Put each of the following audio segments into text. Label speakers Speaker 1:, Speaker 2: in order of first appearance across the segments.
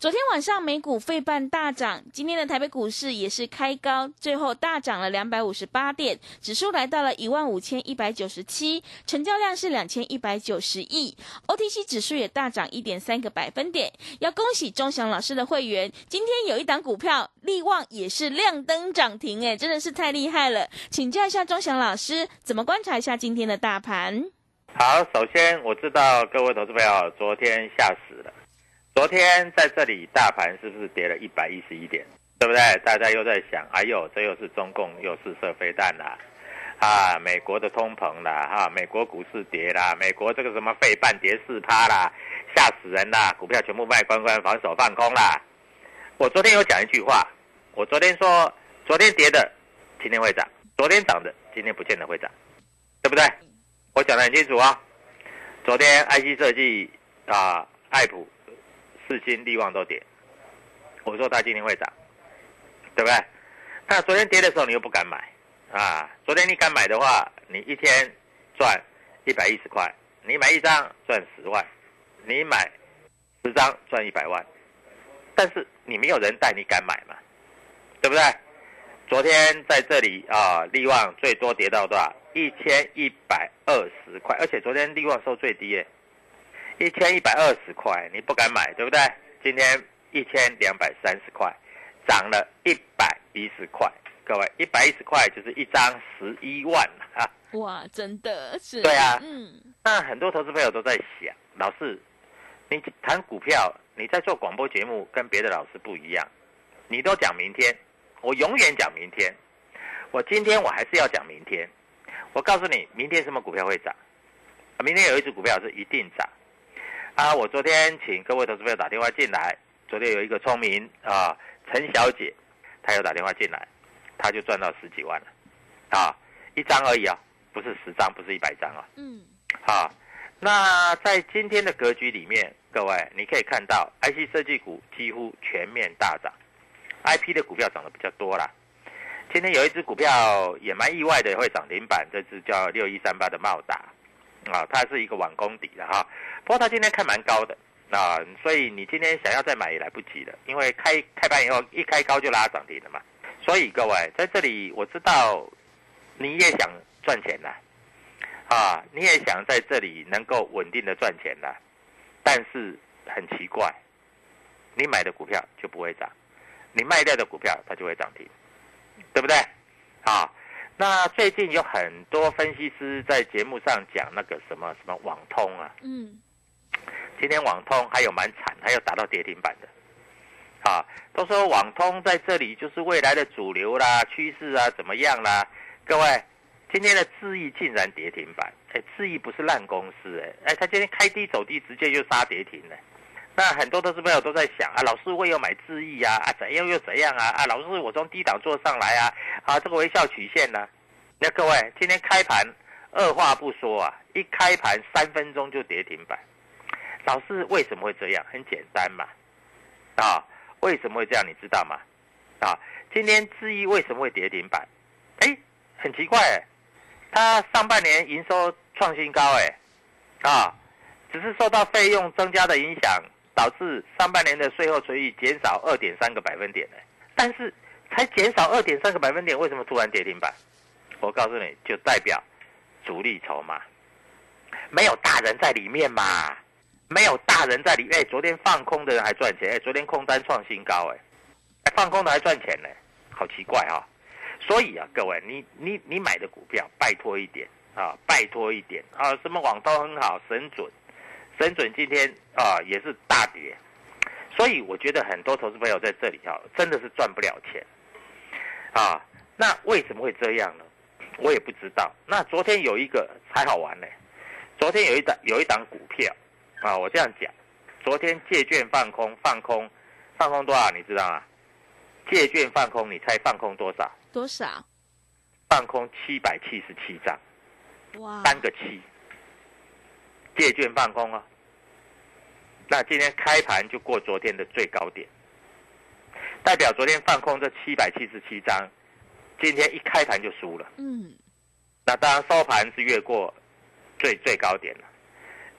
Speaker 1: 昨天晚上美股费半大涨，今天的台北股市也是开高，最后大涨了两百五十八点，指数来到了一万五千一百九十七，成交量是两千一百九十亿，OTC 指数也大涨一点三个百分点。要恭喜钟祥老师的会员，今天有一档股票力旺也是亮灯涨停，哎，真的是太厉害了。请教一下钟祥老师，怎么观察一下今天的大盘？
Speaker 2: 好，首先我知道各位投资朋友昨天吓死了。昨天在这里，大盘是不是跌了一百一十一点？对不对？大家又在想，哎呦，这又是中共又是射飞弹啦，啊，美国的通膨啦，哈，美国股市跌啦，美国这个什么费半跌四趴啦，吓死人啦，股票全部卖光光，防守放空啦。我昨天有讲一句话，我昨天说，昨天跌的今天会涨，昨天涨的今天不见得会涨，对不对？我讲的很清楚啊。昨天 IC 设计啊，爱普。四金利旺都跌，我说它今天会涨，对不对？那昨天跌的时候你又不敢买啊？昨天你敢买的话，你一天赚一百一十块，你买一张赚十万，你买十张赚一百万。但是你没有人带，你敢买吗？对不对？昨天在这里啊，利旺最多跌到多少？一千一百二十块，而且昨天利旺收最低耶。一千一百二十块，你不敢买，对不对？今天一千两百三十块，涨了一百一十块。各位，一百一十块就是一张十一万啊！
Speaker 1: 哇，真的是。
Speaker 2: 对啊，嗯。那很多投资朋友都在想，老师，你谈股票，你在做广播节目，跟别的老师不一样，你都讲明天，我永远讲明天。我今天我还是要讲明天。我告诉你，明天什么股票会涨？明天有一只股票是一定涨。啊，我昨天请各位投资朋友打电话进来，昨天有一个聪明啊，陈小姐，她有打电话进来，她就赚到十几万了，啊，一张而已啊，不是十张，不是一百张啊。嗯。啊，那在今天的格局里面，各位你可以看到，IC 设计股几乎全面大涨，IP 的股票涨得比较多啦。今天有一只股票也蛮意外的，会涨停板，这只叫六一三八的茂达。啊，它是一个网工底的哈，不过它今天开蛮高的啊，所以你今天想要再买也来不及了，因为开开盘以后一开高就拉涨停了嘛。所以各位在这里，我知道你也想赚钱呐，啊，你也想在这里能够稳定的赚钱呐，但是很奇怪，你买的股票就不会涨，你卖掉的股票它就会涨停，对不对？啊。那最近有很多分析师在节目上讲那个什么什么网通啊，嗯，今天网通还有蛮惨，还有打到跌停板的，啊，都说网通在这里就是未来的主流啦、趋势啊，怎么样啦？各位，今天的智易竟然跌停板，哎，智易不是烂公司，哎，哎，他今天开低走低，直接就杀跌停了。那很多投资朋友都在想啊，老师我有买智毅啊，啊怎样又怎样啊，啊老师我从低档做上来啊，啊这个微笑曲线呢？那各位今天开盘二话不说啊，一开盘三分钟就跌停板。老师为什么会这样？很简单嘛，啊，为什么会这样？你知道吗？啊，今天智毅为什么会跌停板？哎，很奇怪哎。它上半年营收创新高，哎，啊，只是受到费用增加的影响，导致上半年的税后存益减少二点三个百分点呢。但是才减少二点三个百分点，为什么突然跌停板？我告诉你就代表主力筹码没有大人在里面嘛，没有大人在里面。昨天放空的人还赚钱，昨天空单创新高，哎，放空的还赚钱呢，好奇怪啊。所以啊，各位，你你你买的股票，拜托一点啊，拜托一点啊！什么网通很好，神准，神准今天啊也是大跌，所以我觉得很多投资朋友在这里啊，真的是赚不了钱啊。那为什么会这样呢？我也不知道。那昨天有一个才好玩呢，昨天有一档有一档股票啊，我这样讲，昨天借券放空，放空，放空多少？你知道吗？借券放空，你猜放空多少？
Speaker 1: 多少？
Speaker 2: 放空七百七十七张，哇，三个七，借券放空啊。那今天开盘就过昨天的最高点，代表昨天放空这七百七十七张，今天一开盘就输了。嗯，那当然收盘是越过最最高点了。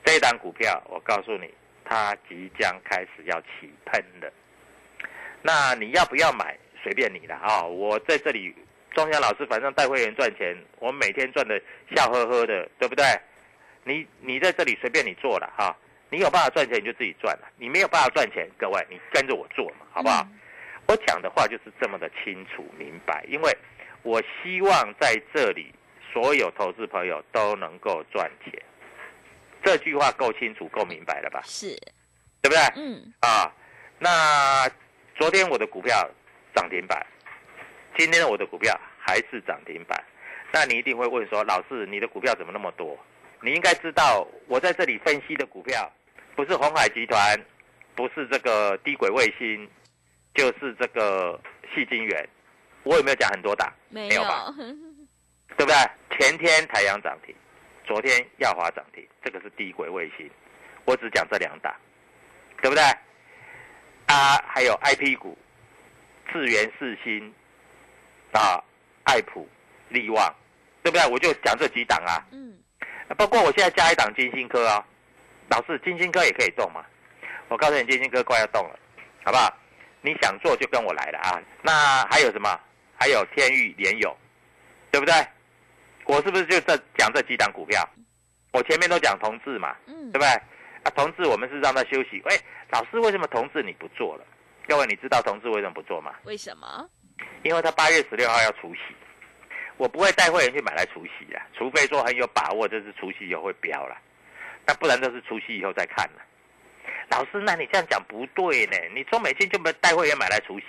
Speaker 2: 这一档股票，我告诉你，它即将开始要起喷了。那你要不要买？随便你了啊！我在这里，庄家老师反正带会员赚钱，我每天赚的笑呵呵的，对不对？你你在这里随便你做了哈，你有办法赚钱你就自己赚了，你没有办法赚钱，各位你跟着我做嘛，好不好？我讲的话就是这么的清楚明白，因为我希望在这里所有投资朋友都能够赚钱，这句话够清楚够明白了吧？
Speaker 1: 是，
Speaker 2: 对不对？嗯。啊，那。昨天我的股票涨停板，今天我的股票还是涨停板。那你一定会问说，老师，你的股票怎么那么多？你应该知道，我在这里分析的股票，不是红海集团，不是这个低轨卫星，就是这个细晶圆。我有没有讲很多档？
Speaker 1: 没有吧？
Speaker 2: 对不对？前天台阳涨停，昨天耀华涨停，这个是低轨卫星。我只讲这两档，对不对？啊，还有 I P 股，智源四星，啊，爱普、利旺，对不对？我就讲这几档啊。嗯。包括我现在加一档金星科啊，老师，金星科也可以动嘛？我告诉你，金星科快要动了，好不好？你想做就跟我来了啊。那还有什么？还有天域联友，对不对？我是不是就这讲这几档股票？我前面都讲同志嘛，嗯，对不对？啊，同志，我们是让他休息。喂，老师，为什么同志你不做了？各位，你知道同志为什么不做吗？
Speaker 1: 为什么？
Speaker 2: 因为他八月十六号要除息，我不会带会员去买来除夕啊，除非说很有把握，这是除夕以后会飙了，那不然都是除夕以后再看了。老师，那你这样讲不对呢？你中美金就没带会员买来除夕，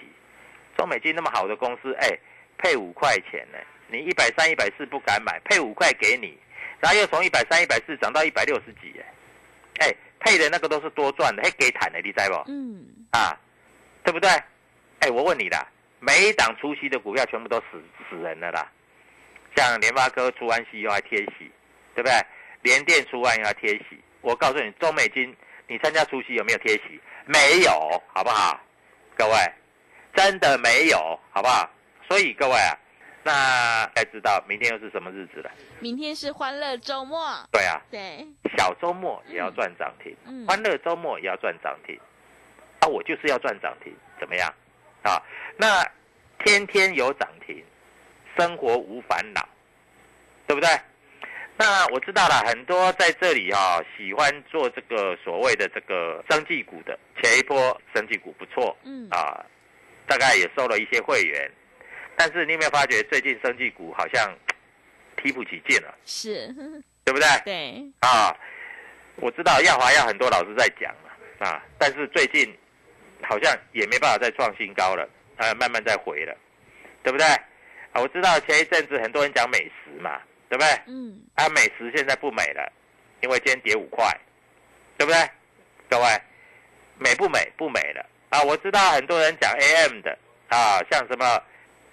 Speaker 2: 中美金那么好的公司，哎，配五块钱呢，你一百三、一百四不敢买，配五块给你，然后又从一百三、一百四涨到一百六十几，哎。哎，配的那个都是多赚的，还给坦的，你知不？嗯，啊，对不对？哎，我问你啦，每一档除夕的股票全部都死死人了啦。像联发科出完息又还贴息，对不对？联电出完又要贴息。我告诉你，中美金，你参加除息有没有贴息？没有，好不好？各位，真的没有，好不好？所以各位啊。那该知道明天又是什么日子了？
Speaker 1: 明天是欢乐周末。
Speaker 2: 对啊，
Speaker 1: 对，
Speaker 2: 小周末也要赚涨停，欢乐周末也要赚涨停。啊，我就是要赚涨停，怎么样？啊，那天天有涨停，生活无烦恼，对不对？那我知道了，很多在这里哈喜欢做这个所谓的这个生技股的，前一波生技股不错，嗯啊，大概也收了一些会员。但是你有没有发觉，最近生技股好像提不起劲了？
Speaker 1: 是，
Speaker 2: 对不对？
Speaker 1: 对。
Speaker 2: 啊，我知道耀华要很多老师在讲了啊，但是最近好像也没办法再创新高了，啊，慢慢在回了，对不对？啊，我知道前一阵子很多人讲美食嘛，对不对？
Speaker 1: 嗯，
Speaker 2: 啊，美食现在不美了，因为今天跌五块，对不对？各位，美不美？不美了啊！我知道很多人讲 AM 的啊，像什么，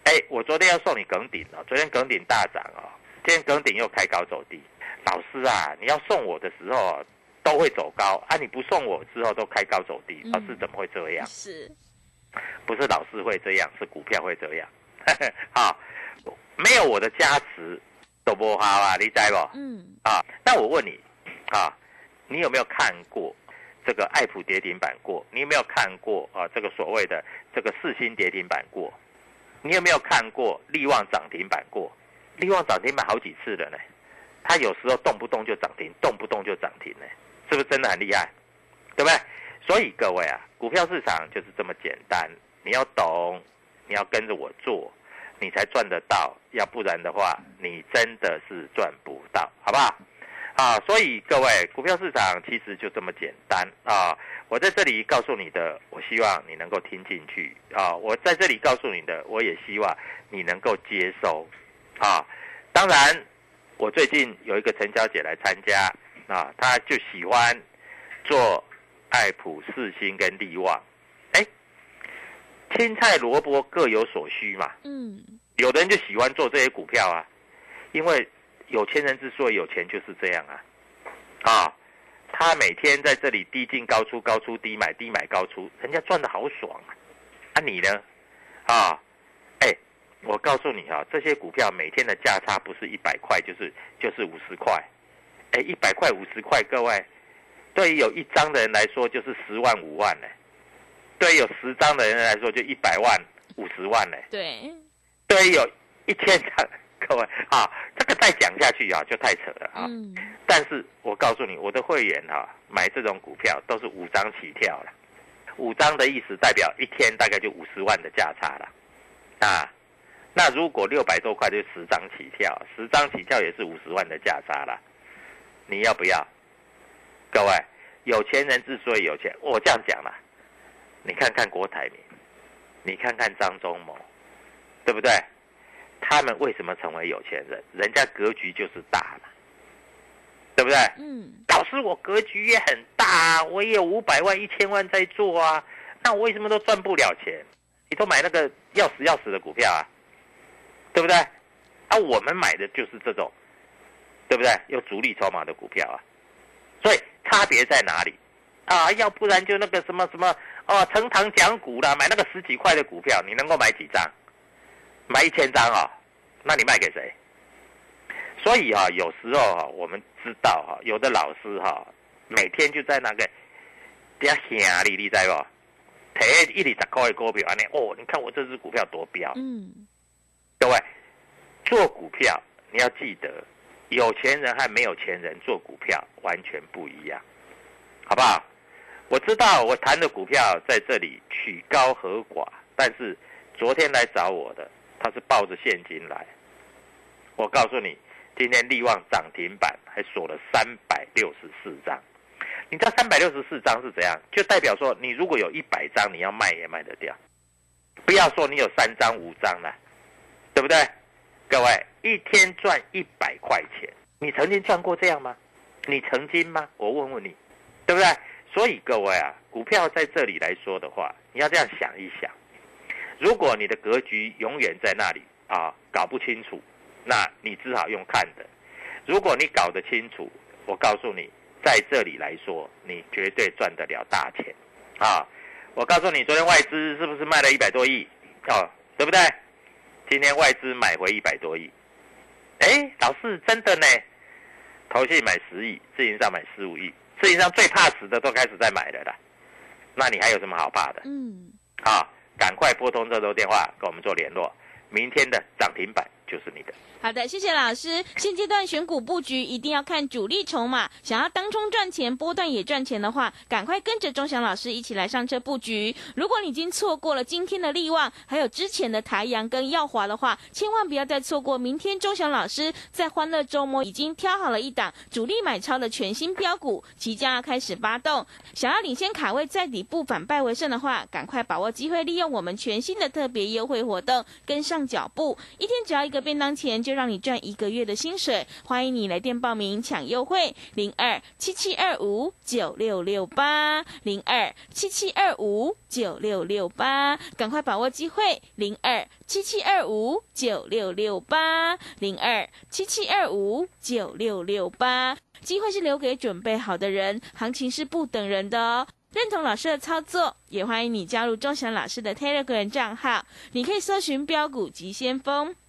Speaker 2: 哎，我昨天要送你耿鼎哦，昨天耿鼎大涨哦，今天耿鼎又开高走低。老师啊，你要送我的时候都会走高啊，你不送我之后都开高走低，
Speaker 1: 嗯
Speaker 2: 老师怎么会这样？
Speaker 1: 是，
Speaker 2: 不是老师会这样，是股票会这样。好，没有我的加持都不好啊，你知不？
Speaker 1: 嗯，
Speaker 2: 啊，那我问你，啊，你有没有看过这个爱普跌停板过？你有没有看过啊这个所谓的这个四星跌停板过？你有没有看过力旺涨停板过？力旺涨停板好几次了呢，它有时候动不动就涨停，动不动就涨停呢，是不是真的很厉害？对不对？所以各位啊，股票市场就是这么简单，你要懂，你要跟着我做，你才赚得到，要不然的话，你真的是赚不到，好不好？啊，所以各位，股票市场其实就这么简单啊！我在这里告诉你的，我希望你能够听进去啊！我在这里告诉你的，我也希望你能够接收啊！当然，我最近有一个陈小姐来参加啊，她就喜欢做爱普、四星跟利旺，青菜萝卜各有所需嘛。
Speaker 1: 嗯，
Speaker 2: 有的人就喜欢做这些股票啊，因为有钱人之所以有钱就是这样啊，啊，他每天在这里低进高出，高出低买，低买高出，人家赚的好爽啊，啊你呢？啊，哎，我告诉你啊，这些股票每天的价差不是一百块，就是就是五十块，哎，一百块五十块，各位，对于有一张的人来说就是十万五万呢，对于有十张的人来说就一百万五十万呢。
Speaker 1: 对，
Speaker 2: 对，有一千张，各位啊，这个再讲下去啊，就太扯了啊。
Speaker 1: 嗯，
Speaker 2: 但是我告诉你，我的会员哈、买这种股票都是五张起跳了，五张的意思代表一天大概就五十万的价差了，啊，那如果六百多块就十张起跳，十张起跳也是五十万的价差了，你要不要？各位，有钱人之所以有钱，我这样讲啦，你看看郭台铭，你看看张忠谋，对不对？他们为什么成为有钱人？人家格局就是大嘛，对不对？
Speaker 1: 嗯，
Speaker 2: 老师，我格局也很大啊，我也有五百万、一千万在做啊，那我为什么都赚不了钱？你都买那个要死要死的股票啊，对不对？啊，我们买的就是这种，对不对？有主力筹码的股票啊，所以差别在哪里？啊，要不然就那个什么什么哦，成堂讲股啦，买那个十几块的股票，你能够买几张？买一千张啊、那你卖给谁？所以哈、有时候哈、我们知道哈、有的老师哈、每天就在那个底下吓你，你知不？提一二十块的股票，安尼哦，你看我这只股票多彪！
Speaker 1: 嗯，
Speaker 2: 各位，做股票你要记得，有钱人和没有钱人做股票完全不一样，好不好？我知道我谈的股票在这里取高和寡，但是昨天来找我的，他是抱着现金来。我告诉你，今天利旺涨停板还锁了三百六十四张。你知道三百六十四张是怎样？就代表说，你如果有一百张，你要卖也卖得掉。不要说你有三张、五张了，对不对？各位，一天赚一百块钱，你曾经赚过这样吗？你曾经吗？我问问你，对不对？所以各位啊，股票在这里来说的话，你要这样想一想：如果你的格局永远在那里啊，搞不清楚，那你只好用看的；如果你搞得清楚，我告诉你，在这里来说，你绝对赚得了大钱啊！我告诉你，昨天外资是不是卖了一百多亿？哦，对不对？今天外资买回一百多亿，哎，老师真的呢？投信买十亿，自营商买十五亿，自营商最怕死的都开始在买了的。那你还有什么好怕的？
Speaker 1: 嗯，
Speaker 2: 啊，赶快拨通这头电话跟我们做联络，明天的涨停板就是你的。
Speaker 1: 好的，谢谢老师。现阶段选股布局一定要看主力筹码，想要当冲赚钱、波段也赚钱的话，赶快跟着钟祥老师一起来上车布局。如果你已经错过了今天的利旺，还有之前的台阳跟耀华的话，千万不要再错过明天钟祥老师在欢乐周末已经挑好了一档主力买超的全新标股，即将要开始发动。想要领先卡位在底部反败为胜的话，赶快把握机会，利用我们全新的特别优惠活动，跟上脚步。一天只要一个个便当钱就让你赚一个月的薪水。欢迎你来电报名抢优惠，零二七七二五九六六八零二七七二五九六六八，赶快把握机会，零二七七二五九六六八零二七七二五九六六八。机会是留给准备好的人，行情是不等人的哦。认同老师的操作，也欢迎你加入钟祥老师的 Telegram 账号。你可以搜寻“标股急先锋”、“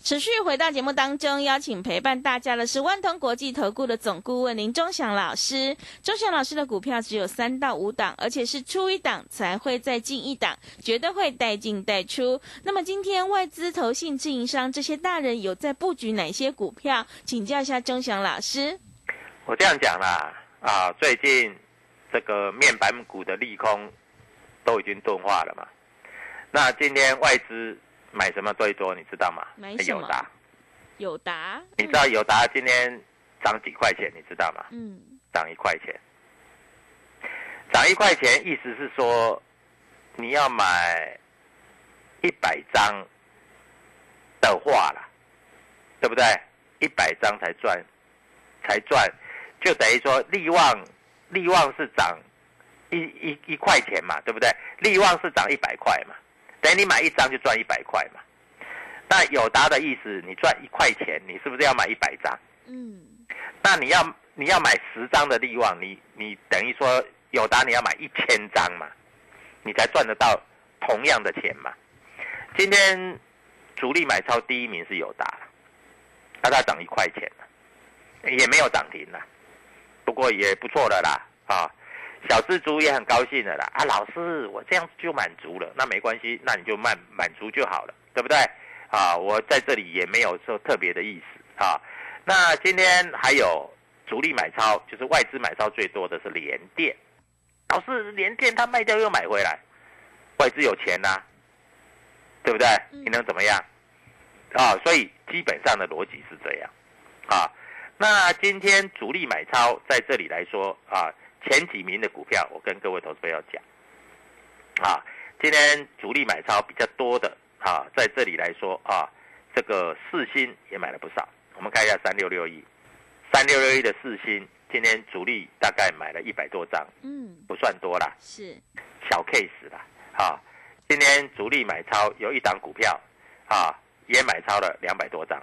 Speaker 1: 持续回到节目当中，邀请陪伴大家的是万通国际投顾的总顾问林忠祥老师。忠祥老师的股票只有三到五档，而且是出一档才会再进一档，绝对会带进带出。那么今天外资、投信、自营商这些大人有在布局哪些股票？请教一下忠祥老师。
Speaker 2: 我这样讲啦，啊，最近这个面板股的利空都已经钝化了嘛。那今天外资。买什么最多？你知道吗？
Speaker 1: 买友
Speaker 2: 达。
Speaker 1: 友达。
Speaker 2: 你知道友达今天涨几块钱？你知道吗？嗯。涨一块钱。涨一块钱，意思是说你要买一百张的话啦，对不对？一百张才赚，才赚，就等于说利旺，利旺是涨一一一块钱嘛，对不对？利旺是涨一百块嘛。等你买一张就赚一百块嘛，那友达的意思，你赚一块钱，你是不是要买一百张？嗯，那你要你要买十张的利旺，你你等于说友达你要买一千张嘛，你才赚得到同样的钱嘛。今天主力买超第一名是友达，那它涨一块钱也没有涨停了，不过也不错的啦啊。小资族也很高兴的啦啊，老师，我这样就满足了，那没关系，那你就满满足就好了，对不对？啊，我在这里也没有说特别的意思啊。那今天还有主力买超，就是外资买超最多的是联电，老师，联电他卖掉又买回来，外资有钱呐，对不对？你能怎么样？啊，所以基本上的逻辑是这样啊。那今天主力买超在这里来说啊。前几名的股票，我跟各位投资朋友讲，啊，今天主力买超比较多的啊，在这里来说啊，这个四星也买了不少。我们看一下三六六一，三六六一的四星，今天主力大概买了一百多张，嗯，不算多啦，
Speaker 1: 是
Speaker 2: 小 case 啦，啊，今天主力买超有一档股票啊，也买超了两百多张，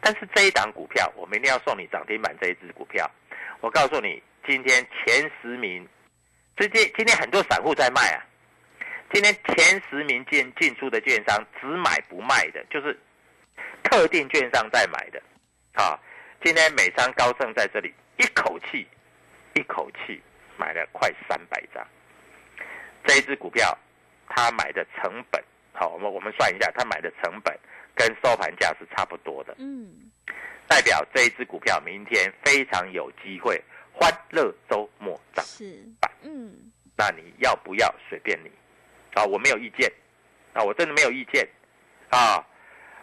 Speaker 2: 但是这一档股票，我明天要送你涨停板这一只股票，我告诉你。今天前十名，最近今天很多散户在卖啊。今天前十名进进出的券商只买不卖的，就是特定券商在买的。啊，今天美商高盛在这里一口气一口气买了快三百张。这一只股票，他买的成本，好，我们我们算一下，他买的成本跟收盘价是差不多的。嗯，代表这一只股票明天非常有机会。欢乐周末涨板，嗯，那你要不要随便你？啊，我没有意见，啊，我真的没有意见，啊，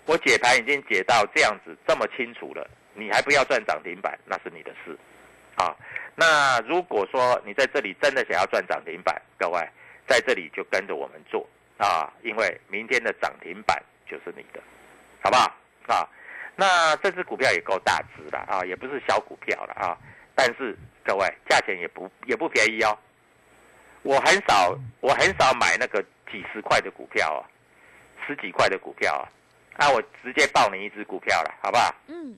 Speaker 2: 我解盘已经解到这样子这么清楚了，你还不要赚涨停板，那是你的事，啊，那如果说你在这里真的想要赚涨停板，各位在这里就跟着我们做啊，因为明天的涨停板就是你的，好不好？啊，那这只股票也够大只了啊，也不是小股票了啊。但是各位，价钱也不也不便宜哦。我很少，我很少买那个几十块的股票啊，十几块的股票啊。那我直接报你一只股票了，好不好？嗯。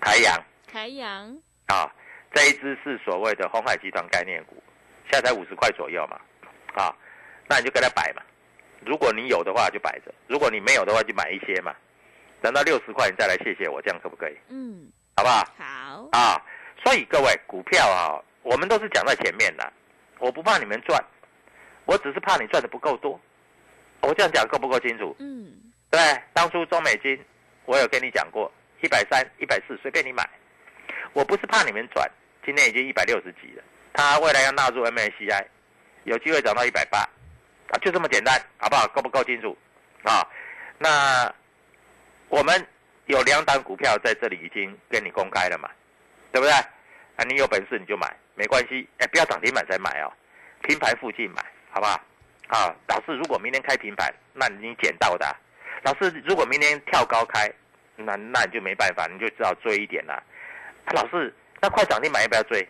Speaker 2: 台阳。
Speaker 1: 台阳。
Speaker 2: 啊，这一只是所谓的红海集团概念股，现在才五十块左右嘛。啊，那你就跟他摆嘛。如果你有的话就摆着，如果你没有的话就买一些嘛。等到六十块你再来谢谢我，这样可不可以？
Speaker 1: 嗯，
Speaker 2: 好不好？
Speaker 1: 好，
Speaker 2: 啊，所以各位股票啊，我们都是讲在前面的，我不怕你们赚，我只是怕你赚的不够多。我这样讲够不够清楚？
Speaker 1: 嗯，
Speaker 2: 对，当初中美金我有跟你讲过，一百三、一百四随便你买，我不是怕你们赚，今天已经一百六十几了，它未来要纳入 MSCI，有机会涨到一百八，啊，就这么简单，好不好？够不够清楚？啊，那我们有两档股票在这里已经跟你公开了嘛，对不对？啊，你有本事你就买，没关系，哎，不要涨停板才买哦，平盘附近买，好不好？啊，老师，如果明天开平盘，那你捡到的啊、老师，如果明天跳高开，那那你就没办法，你就只好追一点啦、啊。老师，那快涨停板要不要追？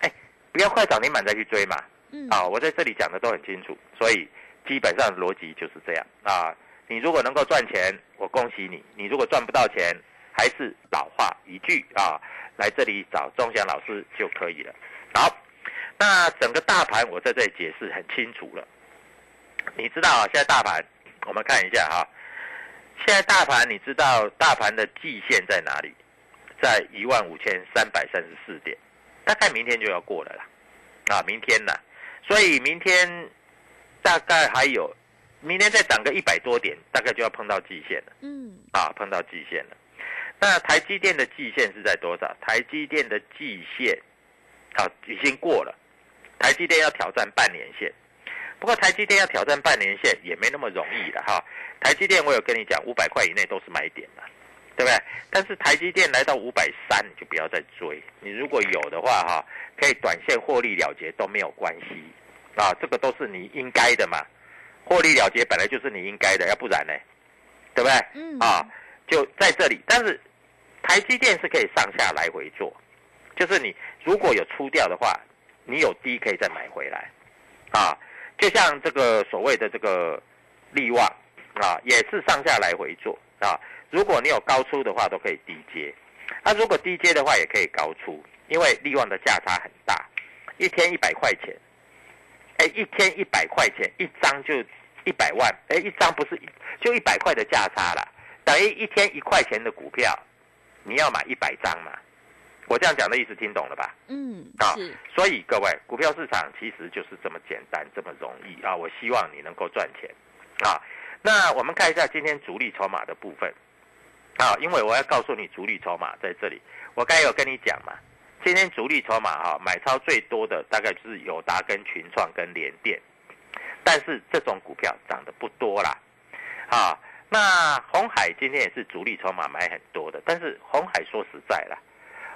Speaker 2: 哎，不要快涨停板再去追嘛。
Speaker 1: 嗯，
Speaker 2: 啊，我在这里讲的都很清楚，所以基本上逻辑就是这样啊。你如果能够赚钱，我恭喜你；你如果赚不到钱，还是老话一句啊，来这里找钟祥老师就可以了。好，那整个大盘我在这里解释很清楚了。你知道啊，现在大盘我们看一下哈，现在大盘你知道大盘的季线在哪里？在一万五千三百三十四点，大概明天就要过了啦。啊，明天呢？所以明天大概还有，明天再涨个一百多点，大概就要碰到季线了。
Speaker 1: 嗯，
Speaker 2: 啊，碰到季线了。那台积电的季线是在多少？台积电的季线啊已经过了，台积电要挑战半年线。不过台积电要挑战半年线也没那么容易的哈。台积电我有跟你讲，五百块以内都是买点的，对不对？但是台积电来到五百三，你就不要再追。你如果有的话哈，可以短线获利了结都没有关系啊，这个都是你应该的嘛。获利了结本来就是你应该的，要不然呢，对不对？
Speaker 1: 嗯
Speaker 2: 啊，就在这里。但是台积电是可以上下来回做，就是你如果有出掉的话，你有低可以再买回来，啊，就像这个所谓的这个利旺啊，也是上下来回做啊。如果你有高出的话，都可以低接；那、如果低接的话，也可以高出，因为利旺的价差很大，一天一百块钱，哎，一天一百块钱，一张就一百万，哎，一张不是就一百块的价差啦，等于一天一块钱的股票，你要买一百张嘛？我这样讲的意思听懂了吧？
Speaker 1: 嗯，
Speaker 2: 啊，所以各位，股票市场其实就是这么简单，这么容易啊！我希望你能够赚钱啊。那我们看一下今天主力筹码的部分啊，因为我要告诉你主力筹码在这里。我刚有跟你讲嘛，今天主力筹码哈、买超最多的大概就是友达、跟群创、跟联电，但是这种股票涨得不多啦。啊，那红海今天也是主力筹码买很多的，但是红海说实在啦，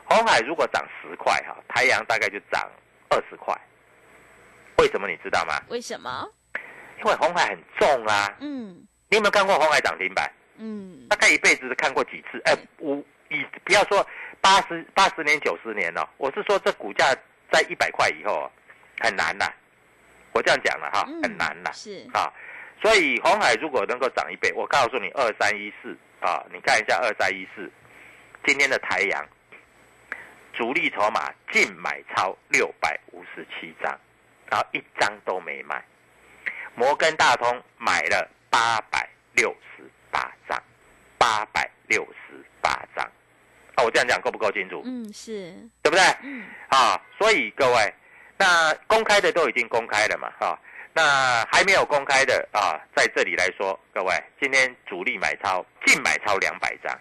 Speaker 2: 红海如果涨十块哈，太阳大概就涨二十块。为什么你知道吗？
Speaker 1: 为什么？
Speaker 2: 因为红海很重啊。
Speaker 1: 嗯
Speaker 2: 你有没有看过红海涨停板？
Speaker 1: 嗯
Speaker 2: 大概一辈子看过几次？哎，我以不要说八十八十年、九十年哦，我是说这股价在一百块以后哦很难呐。我这样讲了哈，
Speaker 1: 嗯，
Speaker 2: 很难呐。
Speaker 1: 是，
Speaker 2: 啊，所以红海如果能够涨一倍，我告诉你二三一四啊，你看一下二三一四，今天的台阳主力筹码净买超六百五十七张，然后一张都没卖。摩根大通买了八百六十八张，八百六十八张。啊，我这样讲够不够清楚？
Speaker 1: 嗯是，
Speaker 2: 对不对？
Speaker 1: 嗯
Speaker 2: 啊，所以各位，那公开的都已经公开了嘛，哈、那还没有公开的啊，在这里来说，各位，今天主力买超净买超两百张，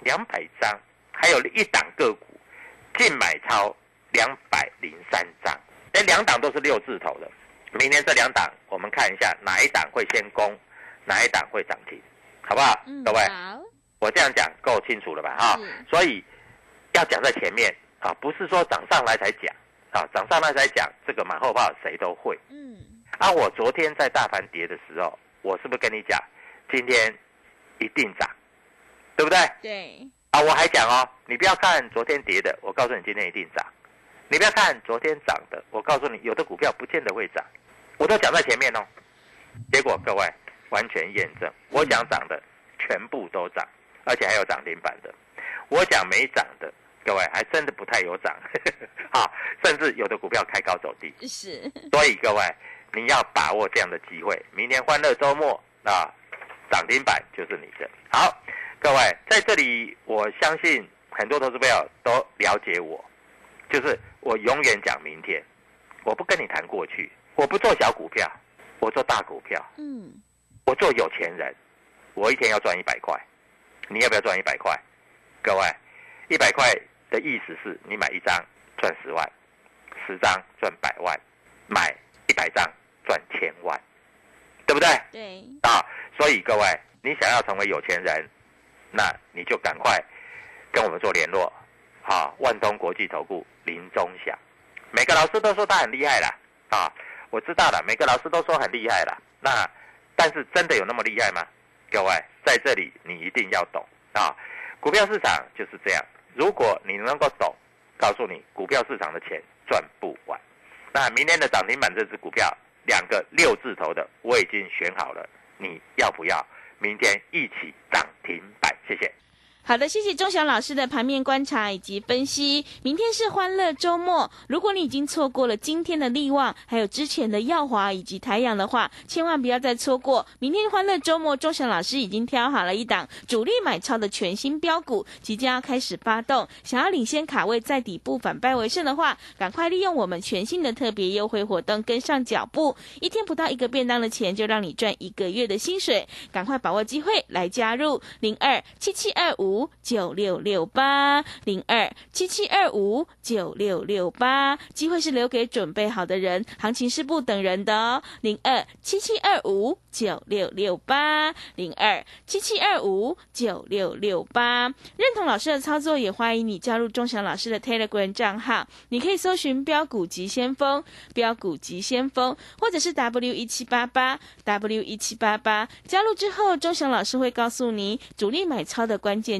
Speaker 2: 两百张，还有一档个股净买超两百零三张，哎，两档都是六字头的。明天这两档，我们看一下哪一档会先攻，哪一档会涨停，好不好？
Speaker 1: 嗯，
Speaker 2: 各位，我这样讲够清楚了吧？哈、
Speaker 1: 是
Speaker 2: 所以要讲在前面啊，不是说涨上来才讲啊，涨上来才讲，这个马后炮谁都会
Speaker 1: 嗯
Speaker 2: 啊。我昨天在大盘跌的时候，我是不是跟你讲，今天一定涨，对不对？
Speaker 1: 对，
Speaker 2: 啊，我还讲哦，你不要看昨天跌的，我告诉你今天一定涨；你不要看昨天涨的，我告诉你有的股票不见得会涨，我都讲在前面哦。结果各位完全验证，我讲涨的全部都涨，而且还有涨停板的；我讲没涨的，各位还真的不太有涨，好，甚至有的股票开高走低。
Speaker 1: 是，
Speaker 2: 所以各位，你要把握这样的机会。明天欢乐周末啊，涨停板就是你的。好，各位在这里，我相信很多投资朋友都了解我，就是我永远讲明天，我不跟你谈过去，我不做小股票，我做大股票，
Speaker 1: 嗯，
Speaker 2: 我做有钱人，我一天要赚一百块，你要不要赚一百块？各位，一百块的意思是你买一张赚十万，十张赚百万，买一百张赚千万，对不对？
Speaker 1: 对，
Speaker 2: 啊，所以各位，你想要成为有钱人，那你就赶快跟我们做联络。啊，万通国际投顾林中祥，每个老师都说他很厉害啦。啊，我知道了，每个老师都说很厉害了。那但是真的有那么厉害吗？各位在这里你一定要懂啊，股票市场就是这样。如果你能够懂，告诉你股票市场的钱赚不完。那明天的涨停板这只股票，两个六字头的我已经选好了，你要不要？明天一起涨停板，谢谢。
Speaker 1: 好的，谢谢钟祥老师的盘面观察以及分析。明天是欢乐周末，如果你已经错过了今天的利旺，还有之前的耀华以及台阳的话，千万不要再错过。明天欢乐周末，钟祥老师已经挑好了一档主力买超的全新标股，即将要开始发动。想要领先卡位，在底部反败为胜的话，赶快利用我们全新的特别优惠活动，跟上脚步。一天不到一个便当的钱，就让你赚一个月的薪水。赶快把握机会来加入零二七七二五。九六六八零二七七二五九六六八，机会是留给准备好的人，行情是不等人的哦。零二七七二五九六六八零二七七二五九六六八，认同老师的操作，也欢迎你加入钟祥老师的 Telegram 账号，你可以搜寻标股急先锋、标股急先锋，或者是 W 一七八八 W 一七八八，加入之后，钟祥老师会告诉你主力买超的关键。